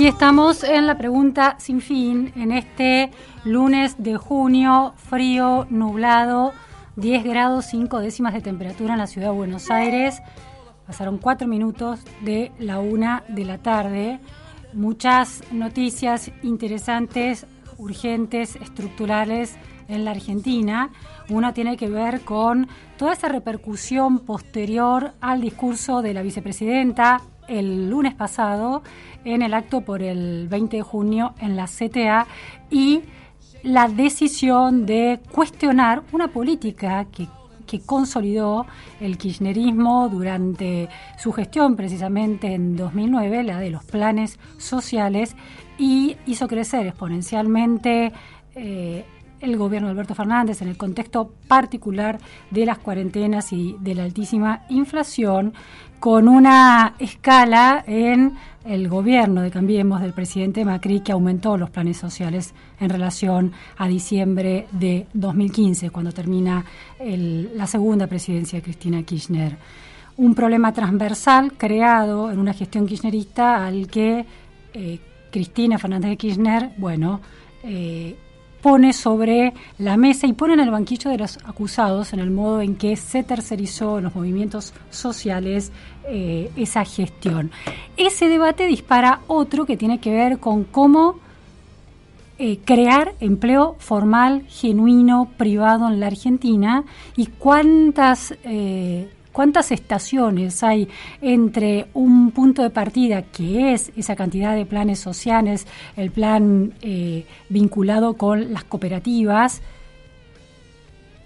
aquí estamos en la pregunta sin fin, en este lunes de junio, frío, nublado, 10 grados 5 décimas de temperatura en la ciudad de Buenos Aires. Pasaron 4 minutos de la una de la tarde. Muchas noticias interesantes, urgentes, estructurales en la Argentina. Una tiene que ver con toda esa repercusión posterior al discurso de la vicepresidenta el lunes pasado en el acto por el 20 de junio en la CTA y la decisión de cuestionar una política que, que, consolidó el kirchnerismo durante su gestión, precisamente en 2009, la de los planes sociales, y hizo crecer exponencialmente eh, el gobierno de Alberto Fernández en el contexto particular de las cuarentenas y de la altísima inflación, con una escala en el gobierno de Cambiemos del presidente Macri que aumentó los planes sociales en relación a diciembre de 2015, cuando termina la segunda presidencia de Cristina Kirchner. Un problema transversal creado en una gestión kirchnerista al que eh, Cristina Fernández de Kirchner, bueno, eh, pone sobre la mesa y pone en el banquillo de los acusados en el modo en que se tercerizó en los movimientos sociales eh, esa gestión. Ese debate dispara otro que tiene que ver con cómo eh, crear empleo formal, genuino, privado en la Argentina y cuántas... Eh, ¿Cuántas estaciones hay entre un punto de partida que es esa cantidad de planes sociales, el plan eh, vinculado con las cooperativas,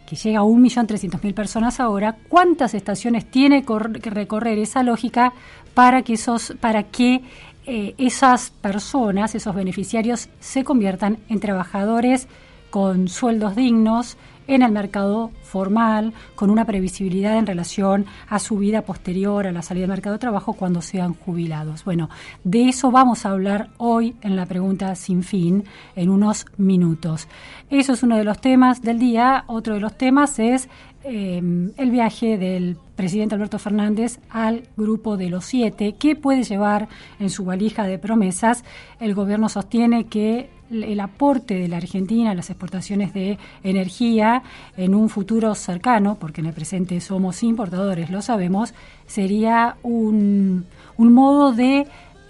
que llega a 1.300.000 personas ahora? ¿Cuántas estaciones tiene que recorrer esa lógica para que, esos, para que eh, esas personas, esos beneficiarios, se conviertan en trabajadores con sueldos dignos, en el mercado formal, con una previsibilidad en relación a su vida posterior a la salida del mercado de trabajo cuando sean jubilados. Bueno, de eso vamos a hablar hoy en la pregunta sin fin, en unos minutos. Eso es uno de los temas del día. Otro de los temas es eh, el viaje del presidente Alberto Fernández al grupo de los siete. ¿Qué puede llevar en su valija de promesas? El gobierno sostiene que el aporte de la Argentina a las exportaciones de energía en un futuro cercano, porque en el presente somos importadores, lo sabemos, sería un, un modo de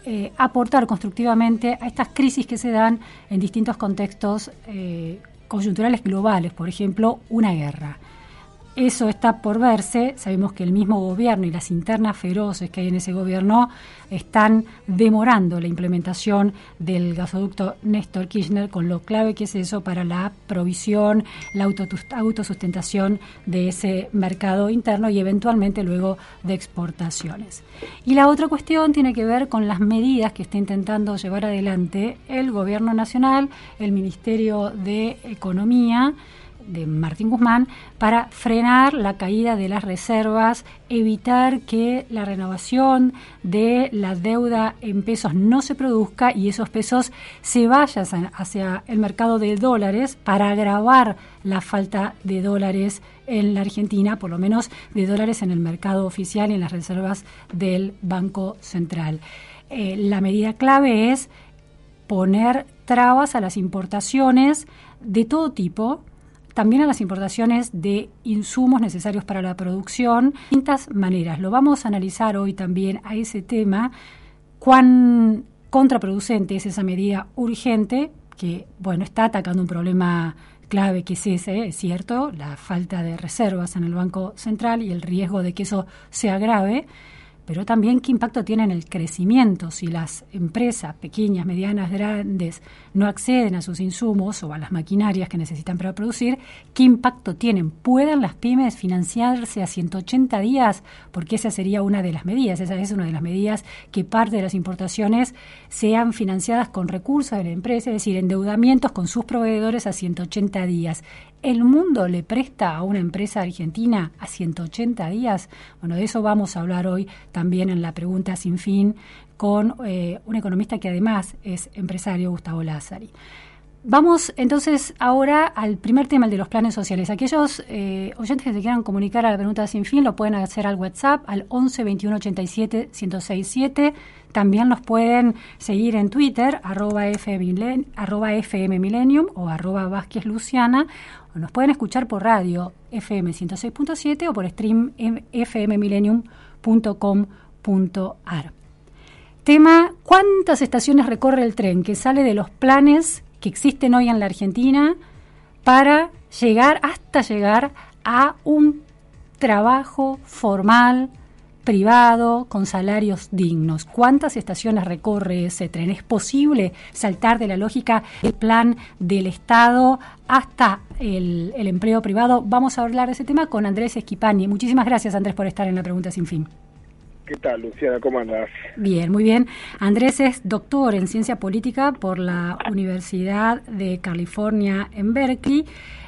eh, aportar constructivamente a estas crisis que se dan en distintos contextos eh, coyunturales globales, por ejemplo, una guerra. Eso está por verse. Sabemos que el mismo gobierno y las internas feroces que hay en ese gobierno están demorando la implementación del gasoducto Néstor Kirchner, con lo clave que es eso para la provisión, la autosustentación de ese mercado interno y eventualmente luego de exportaciones. Y la otra cuestión tiene que ver con las medidas que está intentando llevar adelante el gobierno nacional, el Ministerio de Economía, de Martín Guzmán para frenar la caída de las reservas, evitar que la renovación de la deuda en pesos no se produzca y esos pesos se vayan hacia el mercado de dólares para agravar la falta de dólares en la Argentina, por lo menos de dólares en el mercado oficial y en las reservas del Banco Central. Eh, la medida clave es poner trabas a las importaciones de todo tipo, también a las importaciones de insumos necesarios para la producción, de distintas maneras. Lo vamos a analizar hoy también a ese tema, cuán contraproducente es esa medida urgente que, bueno, está atacando un problema clave que es ese, es cierto, la falta de reservas en el Banco Central y el riesgo de que eso se agrave, pero también qué impacto tiene en el crecimiento si las empresas pequeñas, medianas, grandes no acceden a sus insumos o a las maquinarias que necesitan para producir, qué impacto tienen. ¿Pueden las pymes financiarse a 180 días? Porque esa sería una de las medidas, esa es una de las medidas que parte de las importaciones sean financiadas con recursos de la empresa, es decir, endeudamientos con sus proveedores a 180 días. ¿El mundo le presta a una empresa argentina a 180 días? Bueno, de eso vamos a hablar hoy también en la pregunta sin fin con eh, un economista que además es empresario, Gustavo Lázari. Vamos entonces ahora al primer tema, el de los planes sociales. Aquellos eh, oyentes que se quieran comunicar a la pregunta sin fin lo pueden hacer al WhatsApp al 11 21 87 1067. También los pueden seguir en Twitter, arroba, FM, arroba o arroba Vázquez Luciana nos pueden escuchar por radio FM 106.7 o por stream fmmillenium.com.ar. Tema, ¿cuántas estaciones recorre el tren que sale de los planes que existen hoy en la Argentina para llegar hasta llegar a un trabajo formal, privado con salarios dignos. ¿Cuántas estaciones recorre ese tren? ¿Es posible saltar de la lógica del plan del Estado hasta el, empleo privado? Vamos a hablar de ese tema con Andrés Esquipani. Muchísimas gracias, Andrés, por estar en la pregunta sin fin. ¿Qué tal, Luciana? ¿Cómo andas? Bien, muy bien. Andrés es doctor en ciencia política por la Universidad de California en Berkeley.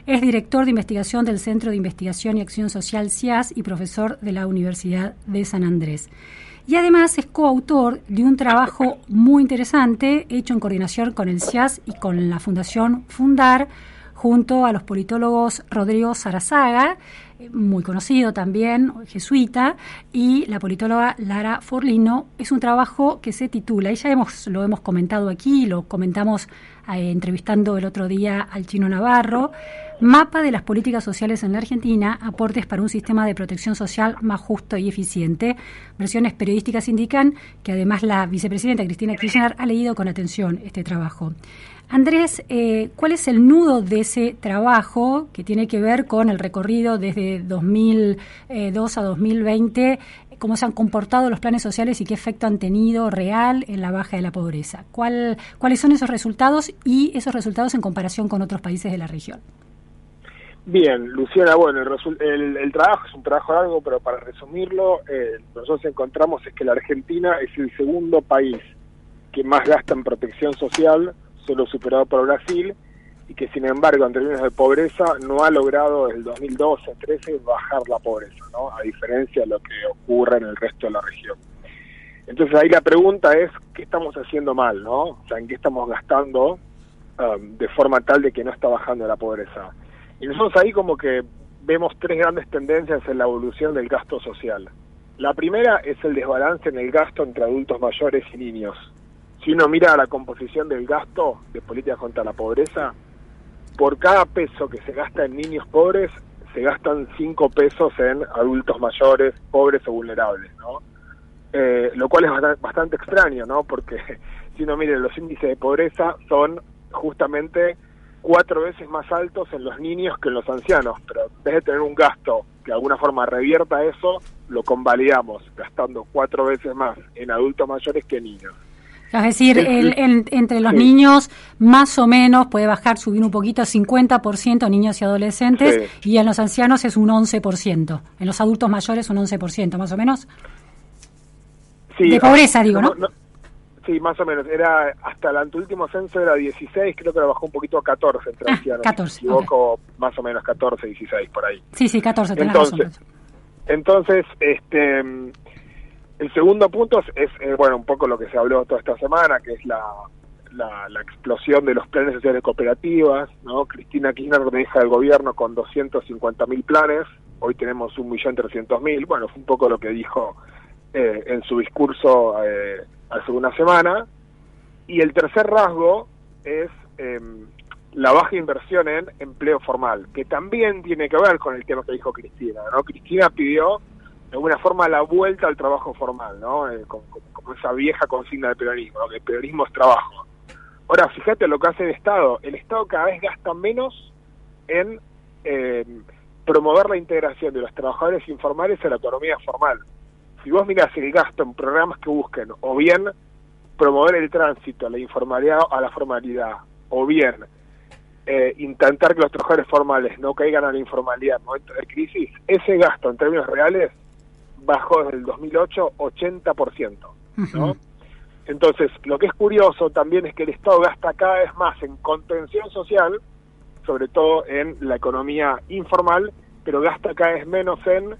Es director de investigación del Centro de Investigación y Acción Social CIAS y profesor de la Universidad de San Andrés. Y además es coautor de un trabajo muy interesante hecho en coordinación con el CIAS y con la Fundación Fundar, junto a los politólogos Rodrigo Sarazaga, muy conocido también, jesuita, y la politóloga Lara Forlino. Es un trabajo que se titula, y ya hemos, lo hemos comentado aquí, lo comentamos eh, entrevistando el otro día al chino Navarro, Mapa de las políticas sociales en la Argentina, aportes para un sistema de protección social más justo y eficiente. Versiones periodísticas indican que además la vicepresidenta Cristina Kirchner ha leído con atención este trabajo. Andrés, eh, ¿cuál es el nudo de ese trabajo que tiene que ver con el recorrido desde 2002 a 2020? ¿Cómo se han comportado los planes sociales y qué efecto han tenido real en la baja de la pobreza? ¿Cuál, ¿Cuáles son esos resultados y esos resultados en comparación con otros países de la región? Bien, Luciana, bueno, el, trabajo es un trabajo largo, pero para resumirlo, eh, nosotros encontramos es que la Argentina es el segundo país que más gasta en protección social, solo superado por Brasil, y que sin embargo en términos de pobreza no ha logrado desde el 2012-13 bajar la pobreza, ¿no? a diferencia de lo que ocurre en el resto de la región. Entonces ahí la pregunta es, ¿qué estamos haciendo mal? ¿no? O sea, ¿en qué estamos gastando um, de forma tal de que no está bajando la pobreza? Y nosotros ahí como que vemos tres grandes tendencias en la evolución del gasto social. La primera es el desbalance en el gasto entre adultos mayores y niños. Si uno mira la composición del gasto de políticas contra la pobreza, por cada peso que se gasta en niños pobres, se gastan cinco pesos en adultos mayores, pobres o vulnerables, ¿no? Eh, lo cual es bastante, extraño, ¿no? Porque si uno mira los índices de pobreza son justamente cuatro veces más altos en los niños que en los ancianos, pero en vez de tener un gasto que de alguna forma revierta eso, lo convalidamos gastando cuatro veces más en adultos mayores que en niños. Es decir, entre los niños más o menos puede bajar, subir un poquito, 50% niños y adolescentes, y en los ancianos es un 11%, en los adultos mayores un 11%, más o menos. de pobreza, digo, ¿no? Sí, más o menos. Era hasta el último censo era 16, creo que lo bajó un poquito a 14 entre ah, ancianos. 14, si me equivoco, más o menos 14, 16 por ahí. Sí, sí, 14, entonces, Entonces, este el segundo punto es, eh, bueno, un poco lo que se habló toda esta semana, que es la, la, explosión de los planes sociales cooperativas, ¿no? Cristina Kirchner deja el gobierno con 250 mil planes, hoy tenemos un millón trescientos mil, bueno, fue un poco lo que dijo eh, en su discurso eh, hace una semana. Y el tercer rasgo es em, la baja inversión en empleo formal, que también tiene que ver con el tema que dijo Cristina. ¿no? Cristina pidió de alguna forma la vuelta al trabajo formal, ¿no? Eh, como, esa vieja consigna del peronismo, que el peronismo es trabajo. Ahora, fíjate lo que hace el Estado. El Estado cada vez gasta menos en em, promover la integración de los trabajadores informales en la economía formal si vos mirás el gasto en programas que busquen o bien promover el tránsito a la informalidad a la formalidad, o bien eh, intentar que los trabajadores formales no caigan a la informalidad en momentos de crisis, ese gasto en términos reales bajó desde el 2008 80%, ¿no? Entonces, lo que es curioso también es que el Estado gasta cada vez más en contención social, sobre todo en la economía informal, pero gasta cada vez menos en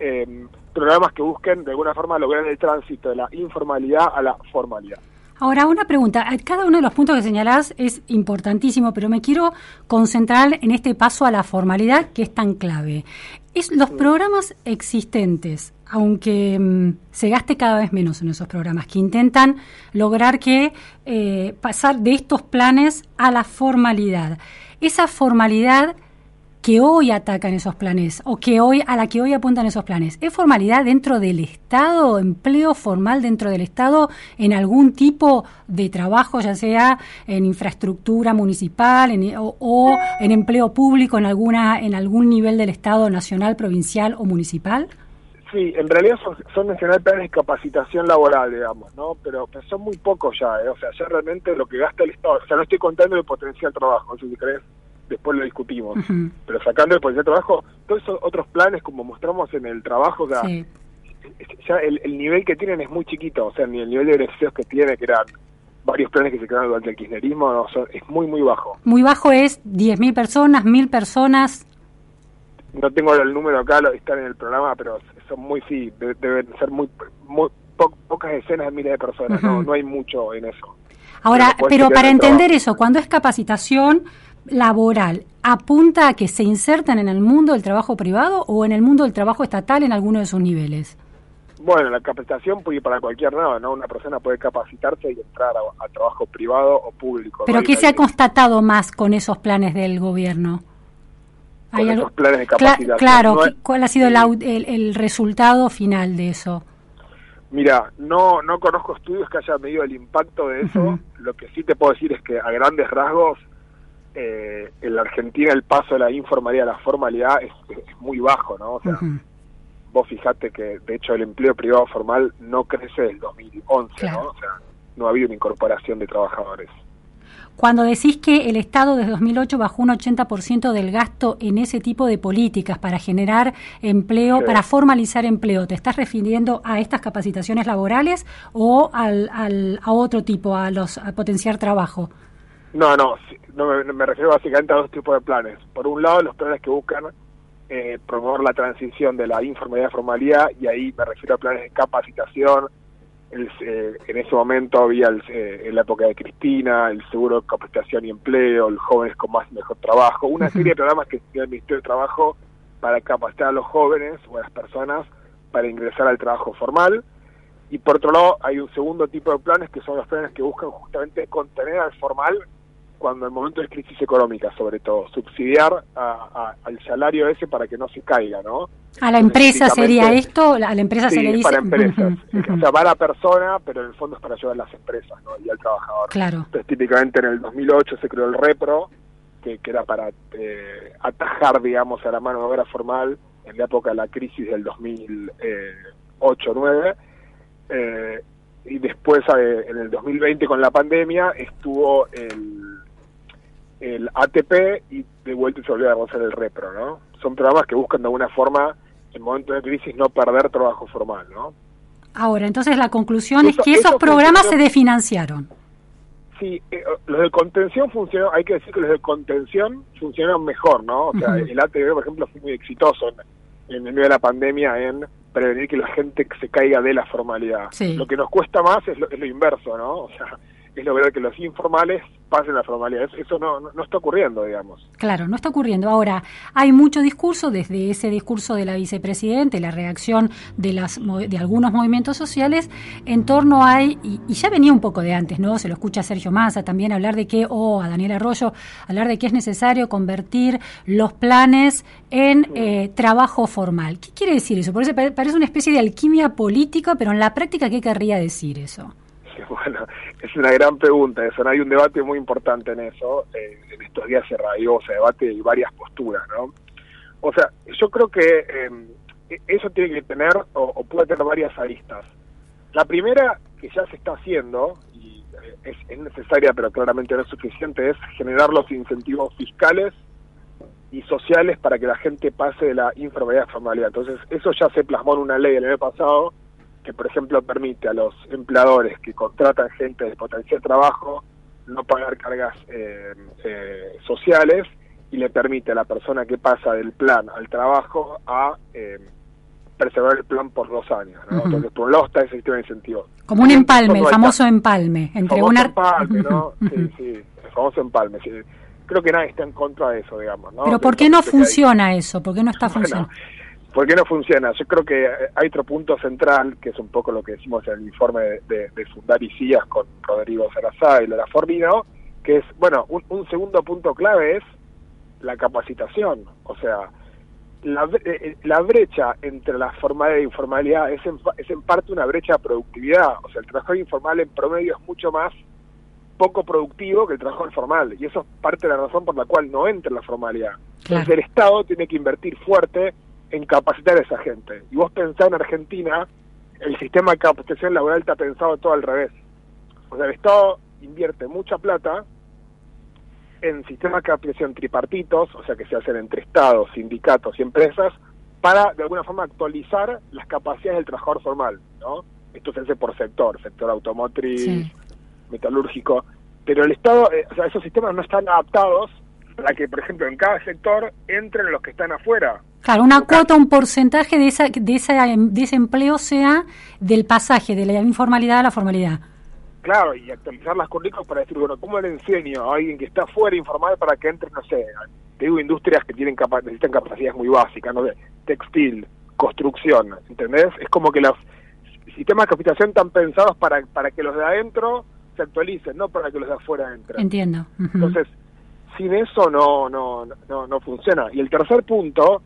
eh, programas que busquen de alguna forma lograr el tránsito de la informalidad a la formalidad. Ahora, una pregunta. Cada uno de los puntos que señalás es importantísimo, pero me quiero concentrar en este paso a la formalidad que es tan clave. Es los programas existentes, aunque mm, se gaste cada vez menos en esos programas, que intentan lograr que eh, pasar de estos planes a la formalidad. Esa formalidad que hoy atacan esos planes o que hoy a la que hoy apuntan esos planes es formalidad dentro del Estado, empleo formal dentro del Estado en algún tipo de trabajo, ya sea en infraestructura municipal o, en empleo público en alguna en algún nivel del Estado nacional, provincial o municipal. Sí, en realidad son, son mencionar planes de capacitación laboral, digamos, ¿no? Pero, son muy pocos ya, ¿eh? o sea, ya realmente lo que gasta el Estado, o sea, no estoy contando el potencial trabajo, si crees después lo discutimos. Pero sacando el potencial trabajo, todos esos otros planes, como mostramos en el trabajo, ya el, nivel que tienen es muy chiquito, o sea, ni el nivel de beneficios que tiene, que eran varios planes que se crearon durante el kirchnerismo, es muy, muy bajo. Muy bajo es 10.000 personas, 1.000 personas. No tengo el número acá, lo están en el programa, pero son muy, sí, deben ser muy, pocas decenas de miles de personas, no, no hay mucho en eso. Ahora, pero para entender eso, cuando es capacitación, laboral apunta a que se insertan en el mundo del trabajo privado o en el mundo del trabajo estatal en alguno de sus niveles? Bueno, la capacitación puede ir para cualquier lado, ¿no? Una persona puede capacitarse y entrar a, trabajo privado o público. ¿Pero qué se ha constatado más con esos planes del gobierno? ¿Hay esos planes de capacitación. claro, ¿cuál ha sido el, resultado final de eso? Mira, no, no conozco estudios que hayan medido el impacto de eso. Lo que sí te puedo decir es que a grandes rasgos eh, en la Argentina el paso de la informalidad a la formalidad es, muy bajo, ¿no? O sea, vos fijate que de hecho el empleo privado formal no crece desde el 2011, ¿no? O sea, no ha habido una incorporación de trabajadores. Cuando decís que el Estado desde 2008 bajó un 80% del gasto en ese tipo de políticas para generar empleo, para formalizar empleo, ¿te estás refiriendo a estas capacitaciones laborales o al, al, a otro tipo, a los a potenciar trabajo? No, no, no me, refiero básicamente a dos tipos de planes. Por un lado, los planes que buscan eh, promover la transición de la informalidad a formalidad, y ahí me refiero a planes de capacitación. Eh, en ese momento había, eh, en la época de Cristina, el seguro de capacitación y empleo, los jóvenes con más y mejor trabajo, una serie de programas que tiene el Ministerio de Trabajo para capacitar a los jóvenes o a las personas para ingresar al trabajo formal. Y por otro lado, hay un segundo tipo de planes que son los planes que buscan justamente contener al formal cuando el momento de crisis económica, sobre todo, subsidiar al salario ese para que no se caiga, ¿no? ¿A la empresa sería esto? ¿A la empresa se le dice? para empresas. O sea, va a la persona, pero en el fondo es para ayudar a las empresas ¿no? y al trabajador. Claro. Entonces, típicamente en el 2008 se creó el REPRO, que, que era para eh, atajar, digamos, a la mano de obra formal en la época de la crisis del 2008-2009. Eh, y después, eh, en el 2020, con la pandemia, estuvo el el ATP y de vuelta se volvió a hacer el repro, ¿no? Son programas que buscan de alguna forma, en momentos de crisis, no perder trabajo formal, ¿no? Ahora, entonces la conclusión es que esos programas se desfinanciaron. Sí, eh, los de contención funcionaron, hay que decir que los de contención funcionaron mejor, ¿no? O sea, el ATP, por ejemplo, fue muy exitoso en, en, medio de la pandemia en prevenir que la gente se caiga de la formalidad. Lo que nos cuesta más es lo, es lo inverso, ¿no? O sea, es lograr que los informales pasen la formalidad. Eso no, no, está ocurriendo, digamos. Claro, no está ocurriendo. Ahora, hay mucho discurso, desde ese discurso de la vicepresidente, la reacción de, las, de algunos movimientos sociales, en torno a, y, y, ya venía un poco de antes, ¿no? Se lo escucha a Sergio Massa también hablar de que, o a Daniel Arroyo, hablar de que es necesario convertir los planes en eh, trabajo formal. ¿Qué quiere decir eso? Por eso parece una especie de alquimia política, pero en la práctica, ¿qué querría decir eso? Bueno, es una gran pregunta. Eso, hay un debate muy importante en eso. En estos días se radió, se debate y varias posturas, ¿no? O sea, yo creo que em, e, eso tiene que tener o, puede tener varias aristas. La primera, que ya se está haciendo, y eh, es, necesaria pero claramente no es suficiente, es generar los incentivos fiscales y sociales para que la gente pase de la informalidad a formalidad. Entonces, eso ya se plasmó en una ley el año pasado que, por ejemplo, permite a los empleadores que contratan gente de potencial trabajo no pagar cargas eh, eh, sociales y le permite a la persona que pasa del plan al trabajo a eh, preservar el plan por dos años. Entonces, por un lado está ese sistema de incentivos. Como un empalme, el famoso empalme. Entre famoso una... empalme, ¿no? sí, sí, el famoso empalme. Creo que nadie está en contra de eso, digamos. ¿no? Pero ¿por qué no funciona eso? ¿Por qué no está funcionando? ¿Por qué no funciona? Yo creo que hay otro punto central, que es un poco lo que decimos en el informe de, de, Fundar y CIAS con Rodrigo Sarazá y Lola Fornino, que es, bueno, un, segundo punto clave es la capacitación. O sea, la, eh, eh, la brecha entre la formalidad e informalidad es en, es en parte una brecha de productividad. O sea, el trabajo informal en promedio es mucho más poco productivo que el trabajo informal. Y eso es parte de la razón por la cual no entra en la formalidad. Entonces el Estado tiene que invertir fuerte en capacitar a esa gente. Y vos pensás en Argentina, el sistema de capacitación laboral está pensado todo al revés. O sea, el Estado invierte mucha plata en sistemas de capacitación tripartitos, o sea, que se hacen entre Estados, sindicatos y empresas, para de alguna forma actualizar las capacidades del trabajador formal, ¿no? Esto se hace por sector, sector automotriz, metalúrgico, pero el Estado, eh, o sea, esos sistemas no están adaptados para que, por ejemplo, en cada sector entren los que están afuera. Claro, una cuota, un porcentaje de, esa, de, esa, de ese empleo sea del pasaje de la informalidad a la formalidad. Claro, y actualizar las currículas para decir, bueno, ¿cómo le enseño a alguien que está fuera informal para que entre, no sé, te digo industrias que tienen necesitan capacidades muy básicas, no sé, textil, construcción, ¿entendés? Es como que los sistemas de capacitación están pensados para, para que los de adentro se actualicen, no para que los de afuera entren. Entiendo. Entonces, sin eso no, no, no, no funciona. Y el tercer punto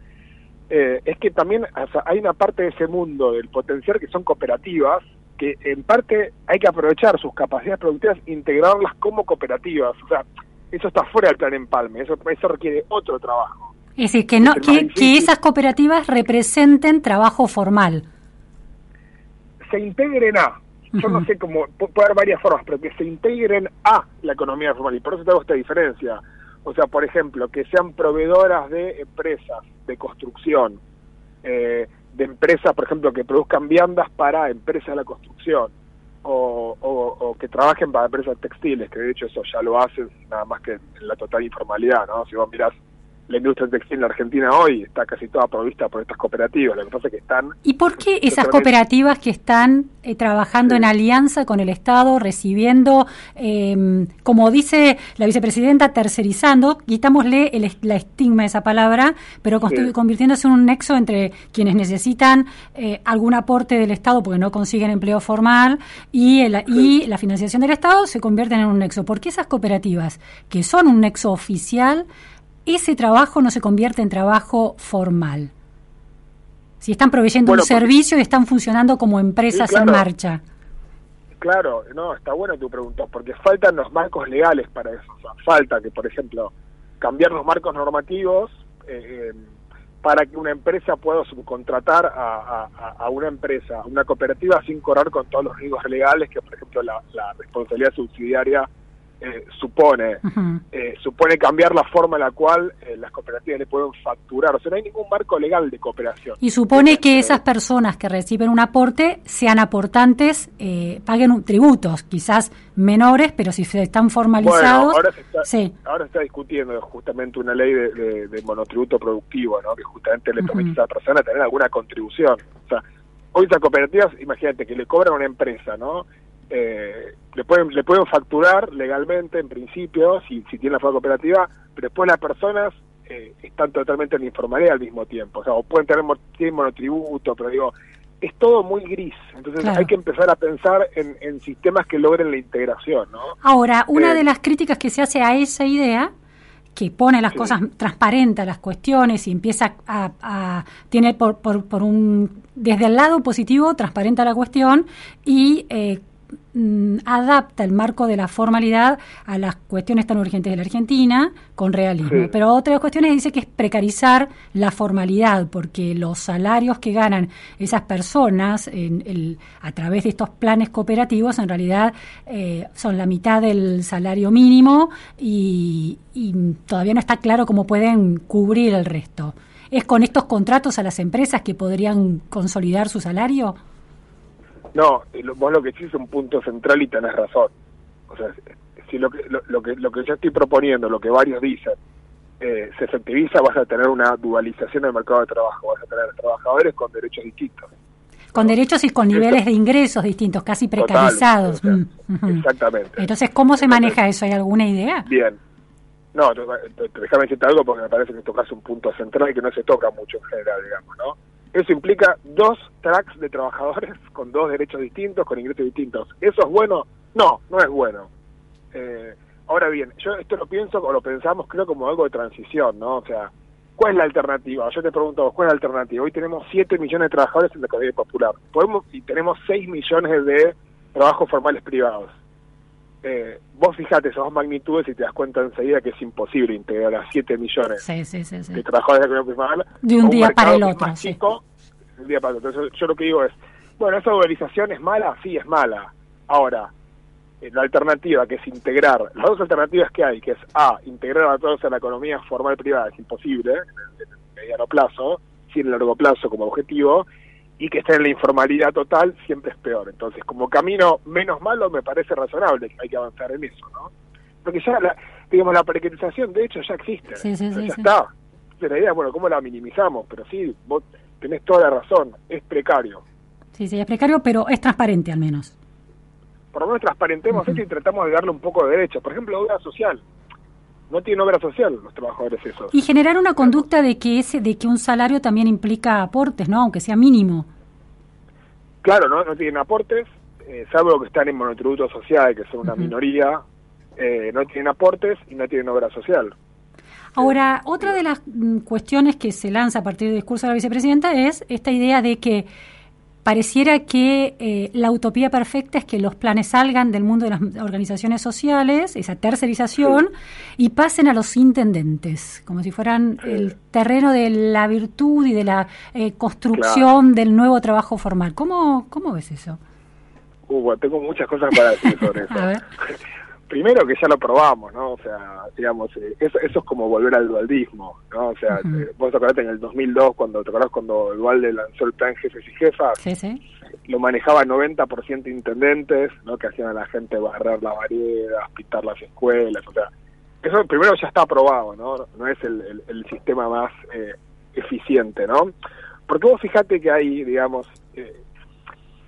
eh, es que también hay una parte de ese mundo del potencial que son cooperativas, que en parte hay que aprovechar sus capacidades productivas e integrarlas como cooperativas. O sea, eso está fuera del plan Empalme, eso, eso requiere otro trabajo. Es decir, que, no, que, que esas cooperativas representen trabajo formal. Se integren a, yo no sé cómo, puede haber varias formas, pero que se integren a la economía formal, y por eso tengo esta diferencia. O sea, por ejemplo, que sean proveedoras de empresas de construcción, eh, de empresas, por ejemplo, que produzcan viandas para empresas de la construcción, o, o, que trabajen para empresas textiles, que de hecho eso ya lo hacen, nada más que en la total informalidad, ¿no? Si vos mirás la industria textil en Argentina hoy está casi toda provista por estas cooperativas. Lo que pasa es que están. ¿Y por qué esas cooperativas que están eh, trabajando en alianza con el Estado, recibiendo, em, como dice la vicepresidenta, tercerizando, quitámosle el, la estigma de esa palabra, pero convirtiéndose en un nexo entre quienes necesitan eh, algún aporte del Estado porque no consiguen empleo formal y, el, y la financiación del Estado se convierten en un nexo? ¿Por qué esas cooperativas, que son un nexo oficial, ese trabajo no se convierte en trabajo formal. Si están proveyendo un servicio y están funcionando como empresas en marcha. Claro, no, está bueno tu pregunta, porque faltan los marcos legales para eso. falta que, por ejemplo, cambiar los marcos normativos eh, para que una empresa pueda subcontratar a, una empresa, a una cooperativa, sin correr con todos los riesgos legales que, por ejemplo, la responsabilidad subsidiaria eh, supone eh, supone cambiar la forma en la cual eh, las cooperativas le pueden facturar. O sea, no hay ningún marco legal de cooperación. Y supone que esas personas que reciben un aporte sean aportantes, paguen tributos, quizás menores, pero si se están formalizados... ahora, se está, ahora está discutiendo justamente una ley de, monotributo productivo, ¿no? que justamente le permite a esa persona tener alguna contribución. O sea, hoy esas cooperativas, imagínate que le cobran a una empresa, ¿no? Eh, le pueden le pueden facturar legalmente en principio si, si tiene la forma cooperativa pero después las personas eh, están totalmente en la informalidad al mismo tiempo. O sea o pueden tener tienen monotributo pero digo es todo muy gris. Entonces hay que empezar a pensar en, sistemas que logren la integración ¿no? ahora una eh, de las críticas que se hace a esa idea que pone las cosas transparentes las cuestiones y empieza a, tiene por, por, por un desde el lado positivo transparente la cuestión y eh, mm, adapta el marco de la formalidad a las cuestiones tan urgentes de la Argentina con realismo. Pero otras cuestiones dice que es precarizar la formalidad, porque los salarios que ganan esas personas en el, a través de estos planes cooperativos en realidad eh, son la mitad del salario mínimo y, y todavía no está claro cómo pueden cubrir el resto. ¿Es con estos contratos a las empresas que podrían consolidar su salario? No, vos lo que decís es un punto central y tenés razón. O sea, si lo que, lo, que, lo que yo estoy proponiendo, lo que varios dicen, eh, se efectiviza, vas a tener una dualización del mercado de trabajo, vas a tener trabajadores con derechos distintos. Con derechos y con niveles de ingresos distintos, casi precarizados. Mm, exactamente. Entonces, ¿cómo se maneja eso? ¿Hay alguna idea? Bien. No, déjame decirte algo porque me parece que tocas un punto central y que no se toca mucho en general, digamos, ¿no? Eso implica dos tracks de trabajadores con dos derechos distintos, con ingresos distintos. ¿Eso es bueno? No, no es bueno. Eh, ahora bien, yo esto lo pienso o lo pensamos creo como algo de transición, ¿no? O sea, ¿cuál es la alternativa? Yo te pregunto, ¿cuál es la alternativa? Hoy tenemos 7 millones de trabajadores en la economía popular. Podemos y tenemos 6 millones de trabajos formales privados. Eh, vos fijate esas dos magnitudes y te das cuenta enseguida que es imposible integrar a 7 millones de trabajadores de la economía de un, día para el otro. un día para Entonces, yo lo que digo es, bueno, esa globalización es mala, sí es mala. Ahora, eh, la alternativa que es integrar, las dos alternativas que hay, que es A, integrar a todos a la economía formal privada, es imposible en el, mediano plazo, sin el largo plazo como objetivo, y que esté en la informalidad total siempre es peor. Entonces, como camino menos malo, me parece razonable que hay que avanzar en eso, ¿no? Porque ya, la, digamos, la precarización de hecho ya existe, sí, sí, ya está. La idea es, bueno, ¿cómo la minimizamos? Pero sí, vos tenés toda la razón, es precario. Sí, sí, es precario, pero es transparente al menos. Por lo menos transparentemos esto y tratamos de darle un poco de derecho. Por ejemplo, obra social no tienen obra social los trabajadores esos. Y generar una conducta de que ese, de que un salario también implica aportes, ¿no? Aunque sea mínimo. Claro, no, no tienen aportes, eh, salvo que están en monotributo social, que son una minoría, eh, no tienen aportes y no tienen obra social. Ahora, otra de las mm, cuestiones que se lanza a partir del discurso de la vicepresidenta es esta idea de que pareciera que eh, la utopía perfecta es que los planes salgan del mundo de las organizaciones sociales, esa tercerización, y pasen a los intendentes, como si fueran el terreno de la virtud y de la eh, construcción del nuevo trabajo formal. ¿Cómo, cómo ves eso? Uh, tengo muchas cosas para decir sobre eso. Primero que ya lo probamos, ¿no? O sea, digamos, eh, eso, eso es como volver al dualdismo, ¿no? O sea, eh, vos te acordás en el 2002, cuando te acordás cuando Dualde lanzó el plan Jefes y Jefas, sí, sí. lo manejaba 90% intendentes, ¿no? Que hacían a la gente barrer las variedades, pintar las escuelas, o sea, eso primero ya está aprobado, ¿no? No es el, el, sistema más eh, eficiente, ¿no? Porque vos fijate que hay, digamos, eh,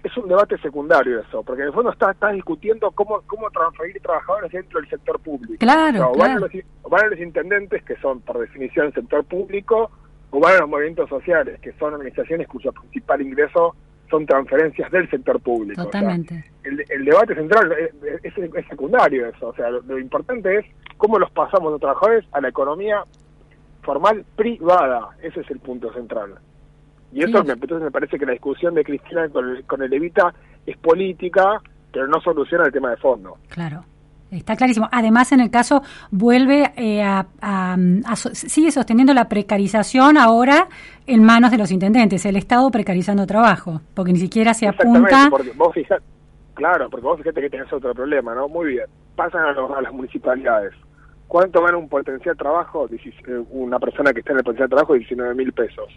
es un debate secundario eso, porque en el fondo estás está discutiendo cómo, cómo transferir trabajadores dentro del sector público. Claro, o, Van los, van los intendentes, que son por definición sector público, o van a los movimientos sociales, que son organizaciones cuyo principal ingreso son transferencias del sector público. Totalmente. el, debate central es, secundario eso, o sea, lo, importante es cómo los pasamos de trabajadores a la economía formal privada, ese es el punto central. Y eso me, entonces me parece que la discusión de Cristina con el, con el Evita es política, pero no soluciona el tema de fondo. Claro. Está clarísimo. Además, en el caso, vuelve eh, a, sigue sosteniendo la precarización ahora en manos de los intendentes, el Estado precarizando trabajo, porque ni siquiera se apunta. Porque vos fijate, claro, porque vos fíjate que tenés otro problema, ¿no? Muy bien. Pasan a, a las municipalidades. ¿Cuánto gana un potencial trabajo? Eh, una persona que está en el potencial trabajo, 19 mil pesos.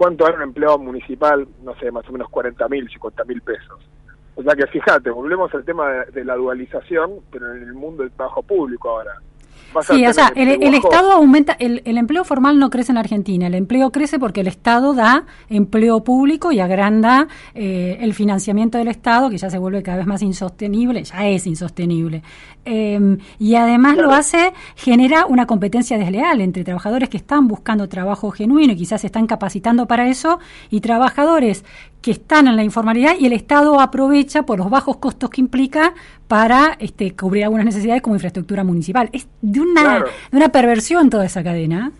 ¿Cuánto gana un empleado municipal? No sé, más o menos 40 mil, 50 mil pesos. O sea que fíjate, volvemos al tema de, la dualización, pero en el mundo del trabajo público ahora. Sí, o sea, el, Estado aumenta, el, el, empleo formal no crece en Argentina, el empleo crece porque el Estado da empleo público y agranda eh, el financiamiento del Estado, que ya se vuelve cada vez más insostenible, ya es insostenible. Em, y además lo hace, genera una competencia desleal entre trabajadores que están buscando trabajo genuino y quizás se están capacitando para eso, y trabajadores que están en la informalidad y el Estado aprovecha por los bajos costos que implica para este, cubrir algunas necesidades como infraestructura municipal. Es de una, de una perversión toda esa cadena.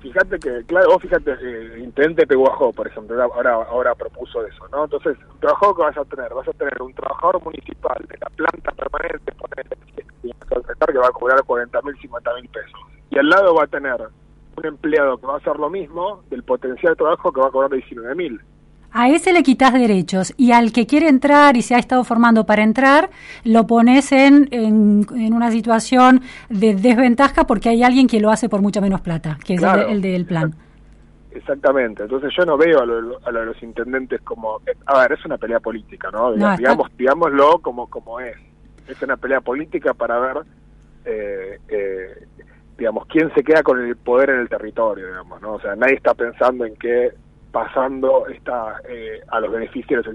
fíjate que, claro, vos fíjate, eh, intendente Peguajó, por ejemplo, ahora ahora propuso eso, ¿no? Entonces, un trabajador que vas a tener, vas a tener un trabajador municipal de la planta permanente, que va a cobrar 40 mil, 50 mil pesos. Y al lado va a tener un empleado que va a hacer lo mismo del potencial de trabajo que va a cobrar 19 mil. A ese le quitas derechos y al que quiere entrar y se ha estado formando para entrar, lo pones en, en, una situación de desventaja porque hay alguien que lo hace por mucha menos plata, que es el, del plan. Exactamente, entonces yo no veo a, los intendentes como, a ver, es una pelea política, ¿no? digamos, digámoslo como, como es, es una pelea política para ver, eh, eh, digamos, quién se queda con el poder en el territorio, digamos, ¿no? O sea, nadie está pensando en que pasando esta, eh, a los beneficios de los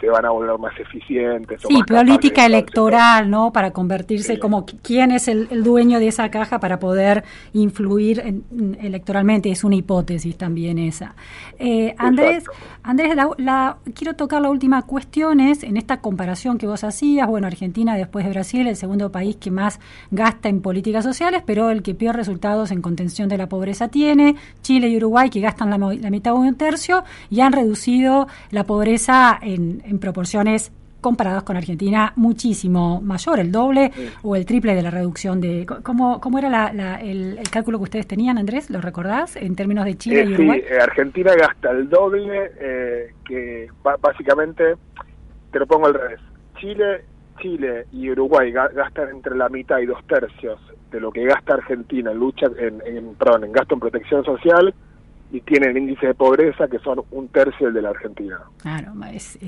se van a volver más eficientes. Sí, política electoral, ¿no? Para convertirse como quién es el, dueño de esa caja para poder influir electoralmente. Es una hipótesis también esa. Eh, Andrés, Andrés la, quiero tocar la última cuestión es en esta comparación que vos hacías. Bueno, Argentina después de Brasil, el segundo país que más gasta en políticas sociales, pero el que peor resultados en contención de la pobreza tiene. Chile y Uruguay que gastan la, la mitad o un tercio y han reducido la pobreza en en proporciones comparadas con Argentina muchísimo mayor, el doble o el triple de la reducción de... ¿Cómo, cómo era el, cálculo que ustedes tenían, Andrés? ¿Lo recordás en términos de Chile y eh, Uruguay? Sí, eh, Argentina gasta el doble, eh, que básicamente, te lo pongo al revés, Chile, Chile y Uruguay gastan entre la mitad y dos tercios de lo que gasta Argentina en lucha, en, en, perdón, en gasto en protección social y tienen índice de pobreza que son un tercio del de la Argentina. Claro, es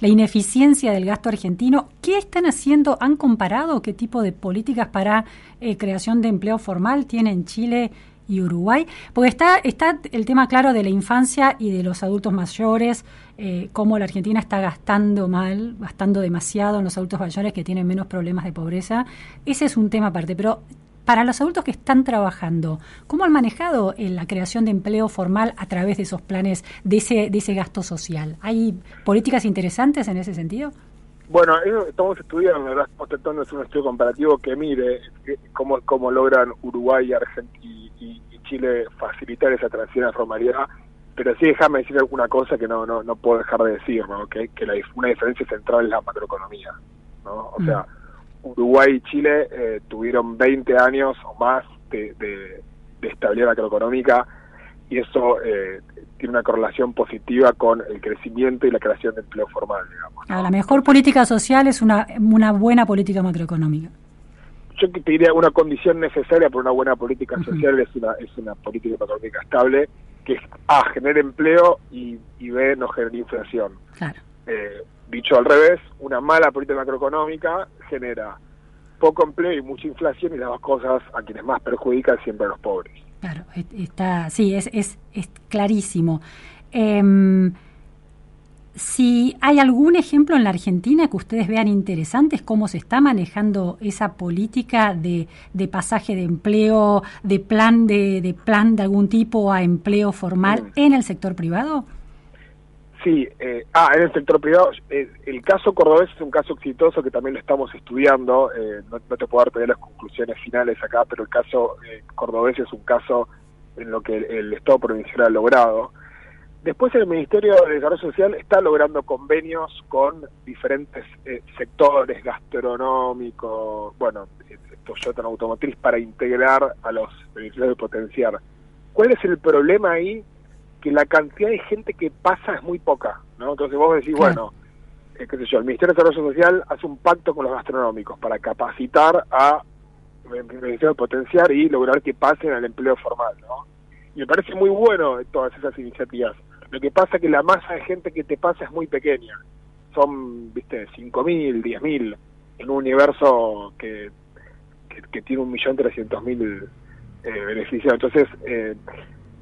la ineficiencia del gasto argentino. ¿Qué están haciendo? ¿Han comparado qué tipo de políticas para eh, creación de empleo formal tienen Chile y Uruguay? Porque está, está el tema claro de la infancia y de los adultos mayores, eh, cómo la Argentina está gastando mal, gastando demasiado en los adultos mayores que tienen menos problemas de pobreza. Ese es un tema aparte, pero para los adultos que están trabajando, ¿cómo han manejado eh, la creación de empleo formal a través de esos planes de ese, de ese gasto social? ¿Hay políticas interesantes en ese sentido? Bueno, estamos estudiando, ¿verdad? estamos tratando de hacer un estudio comparativo que mire cómo, cómo logran Uruguay y, y, Chile facilitar esa transición a formalidad, pero sí déjame decir alguna cosa que no, no, no puedo dejar de decir, ¿no? que, que la, una diferencia central es la macroeconomía. ¿no? O sea, mm. Uruguay y Chile eh, tuvieron 20 años o más de, estabilidad macroeconómica y eso eh, tiene una correlación positiva con el crecimiento y la creación de empleo formal, digamos. La mejor política social es una, una buena política macroeconómica. Yo te diría una condición necesaria para una buena política social es una es una política macroeconómica estable que A, genere empleo y, y B, no genere inflación. Claro. Eh, dicho al revés, una mala política macroeconómica genera poco empleo y mucha inflación y las dos cosas a quienes más perjudican siempre a los pobres. Claro, está, sí, es, es, es clarísimo. Em, si hay algún ejemplo en la Argentina que ustedes vean interesantes, cómo se está manejando esa política de, de pasaje de empleo, de plan de, de, plan de algún tipo a empleo formal mm. en el sector privado. Sí, eh, ah, en el sector privado, eh, el caso cordobés es un caso exitoso que también lo estamos estudiando, eh, no, te puedo dar todavía las conclusiones finales acá, pero el caso eh, cordobés es un caso en lo que el, Estado provincial ha logrado. Después el Ministerio de Desarrollo Social está logrando convenios con diferentes sectores gastronómicos, bueno, Toyota automotriz, para integrar a los beneficiarios de potenciar. ¿Cuál es el problema ahí? Que la cantidad de gente que pasa es muy poca, ¿no? Entonces vos decís, bueno, eh, qué sé yo, el Ministerio de Desarrollo Social hace un pacto con los gastronómicos para capacitar a beneficiarios potenciar y lograr que pasen al empleo formal, ¿no? Y me parece muy bueno todas esas iniciativas. Lo que pasa es que la masa de gente que te pasa es muy pequeña. Son, viste, 5.000, 10.000 en un universo que, que, tiene un millón trescientos mil eh, beneficiarios. Entonces, eh,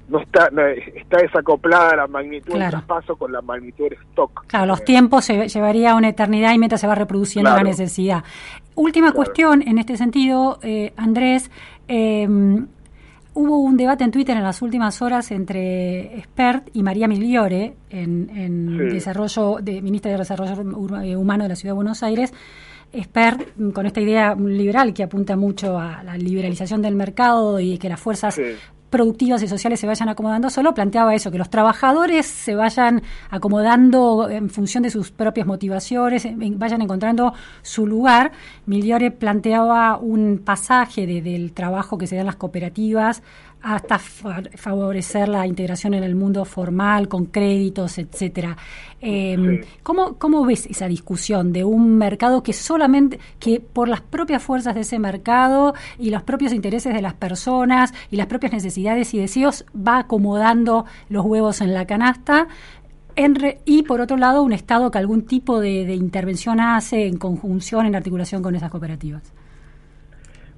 no está está desacoplada la magnitud del traspaso con la magnitud del stock. Claro, los tiempos se llevaría una eternidad y mientras se va reproduciendo la necesidad. Última cuestión en este sentido, eh, Andrés. Em, hubo un debate en Twitter en las últimas horas entre Expert y María Migliore, en, desarrollo de ministra de Desarrollo eh, Humano de la Ciudad de Buenos Aires. Expert, con esta idea liberal que apunta mucho a la liberalización del mercado y que las fuerzas productivas y sociales se vayan acomodando solo, planteaba eso, que los trabajadores se vayan acomodando en función de sus propias motivaciones, vayan encontrando su lugar. Miliore planteaba un pasaje del trabajo que se da en las cooperativas hasta favorecer la integración en el mundo formal, con créditos, etcétera. Eh, ¿cómo, ¿Cómo ves esa discusión de un mercado que solamente, que por las propias fuerzas de ese mercado y los propios intereses de las personas y las propias necesidades y deseos va acomodando los huevos en la canasta? y por otro lado, un Estado que algún tipo de, de intervención hace en conjunción, en articulación con esas cooperativas.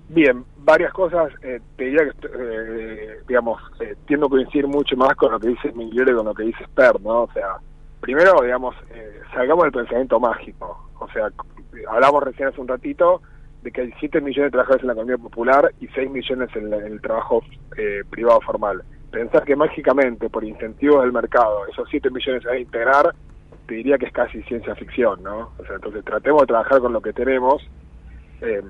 Bien, varias cosas. Eh, te diría que, eh, digamos, eh, tiendo a coincidir mucho más con lo que dice Miguel y con lo que dice Sper, ¿no? O sea, primero, digamos, eh, salgamos del pensamiento mágico. O sea, hablamos recién hace un ratito de que hay 7 millones de trabajadores en la economía popular y 6 millones en, el trabajo privado formal. Pensar que mágicamente, por incentivos del mercado, esos 7 millones se van a integrar, te diría que es casi ciencia ficción, ¿no? O sea, entonces tratemos de trabajar con lo que tenemos. Eh,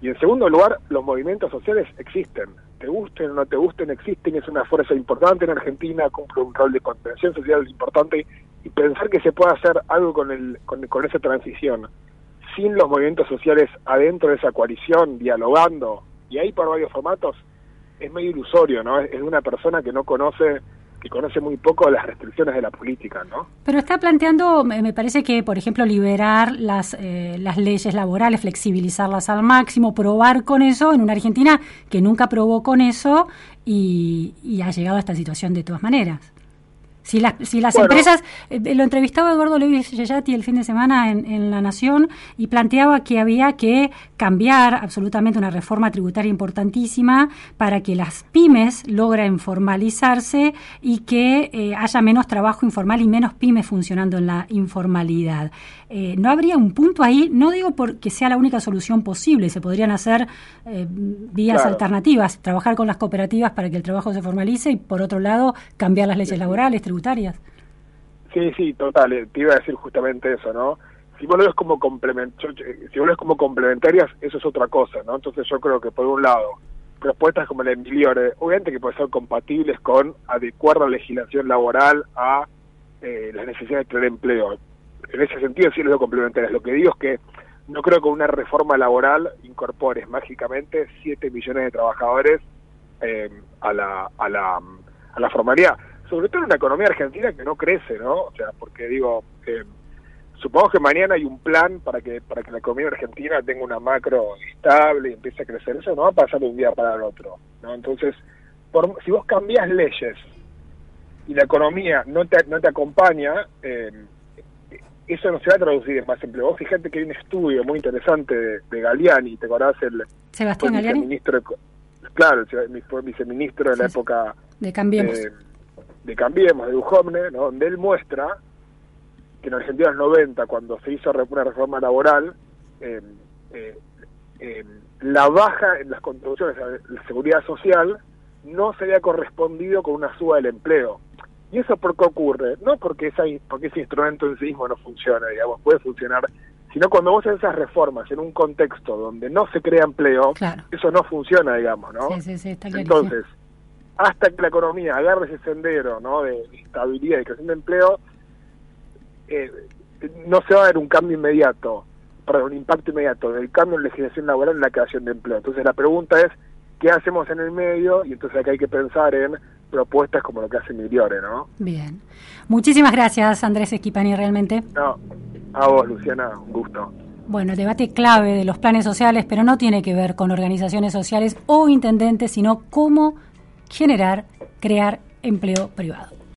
y en segundo lugar, los movimientos sociales existen. Te gusten o no te gusten, existen, es una fuerza importante en Argentina, cumple un rol de contención social importante y pensar que se puede hacer algo con, el, con, con esa transición sin los movimientos sociales adentro de esa coalición, dialogando, y ahí por varios formatos, es medio ilusorio, ¿no? Es, es una persona que no conoce que conoce muy poco las restricciones de la política, ¿no? Pero está planteando, me parece que, por ejemplo, liberar las, eh, las leyes laborales, flexibilizarlas al máximo, probar con eso en una Argentina que nunca probó con eso y, y ha llegado a esta situación de todas maneras. Si las, si las empresas, eh, lo entrevistaba Eduardo Levis Yeyati el fin de semana en, en, La Nación y planteaba que había que cambiar absolutamente una reforma tributaria importantísima para que las pymes logren formalizarse y que eh, haya menos trabajo informal y menos pymes funcionando en la informalidad. Eh, ¿No habría un punto ahí? No digo porque sea la única solución posible, se podrían hacer eh, vías alternativas, trabajar con las cooperativas para que el trabajo se formalice y por otro lado cambiar las leyes laborales, tributarias. Sí, sí, total, eh, te iba a decir justamente eso, ¿no? Si vos lo ves como, complement si vos como complementarias, eso es otra cosa, ¿no? Entonces yo creo que por un lado, propuestas como la de obviamente que pueden ser compatibles con adecuar la legislación laboral a eh, las necesidades de tener empleo en ese sentido sí lo veo complementarias. Lo que digo es que no creo que una reforma laboral incorpores mágicamente 7 millones de trabajadores eh, a, la, a, la, a la formalidad. Sobre todo en una economía argentina que no crece, ¿no? O sea, porque digo, eh, supongo que mañana hay un plan para que para que la economía argentina tenga una macro estable y empiece a crecer. Eso no va a pasar de un día para el otro, ¿no? Entonces, por, si vos cambias leyes y la economía no te, no te acompaña, eh, eso no se va a traducir en más empleo. Vos fíjate que hay un estudio muy interesante de, de Galiani, ¿te acordás? El, Sebastián Galiani. Ministro claro, el fue viceministro de la época de Cambiemos. Eh, de Cambiemos, de Duhovne, ¿no? donde él muestra que en Argentina en los 90, cuando se hizo una reforma laboral, eh, eh, eh, la baja en las contribuciones a la seguridad social no se había correspondido con una suba del empleo. ¿Y eso por qué ocurre? No porque, esa, porque ese instrumento en sí mismo no funciona, digamos, puede funcionar, sino cuando vos haces esas reformas en un contexto donde no se crea empleo, eso no funciona, digamos, ¿no? Sí, sí, sí, está Entonces, hasta que la economía agarre ese sendero ¿no? de estabilidad y creación de empleo, eh, no se va a ver un cambio inmediato, perdón, un impacto inmediato del cambio en legislación laboral en la creación de empleo. Entonces la pregunta es, ¿qué hacemos en el medio? Y entonces acá hay que pensar en propuestas como lo que hace Migliore, ¿no? Bien. Muchísimas gracias, Andrés Esquipani, realmente. No, a vos, Luciana, un gusto. Bueno, el debate clave de los planes sociales, pero no tiene que ver con organizaciones sociales o intendentes, sino cómo generar, crear empleo privado.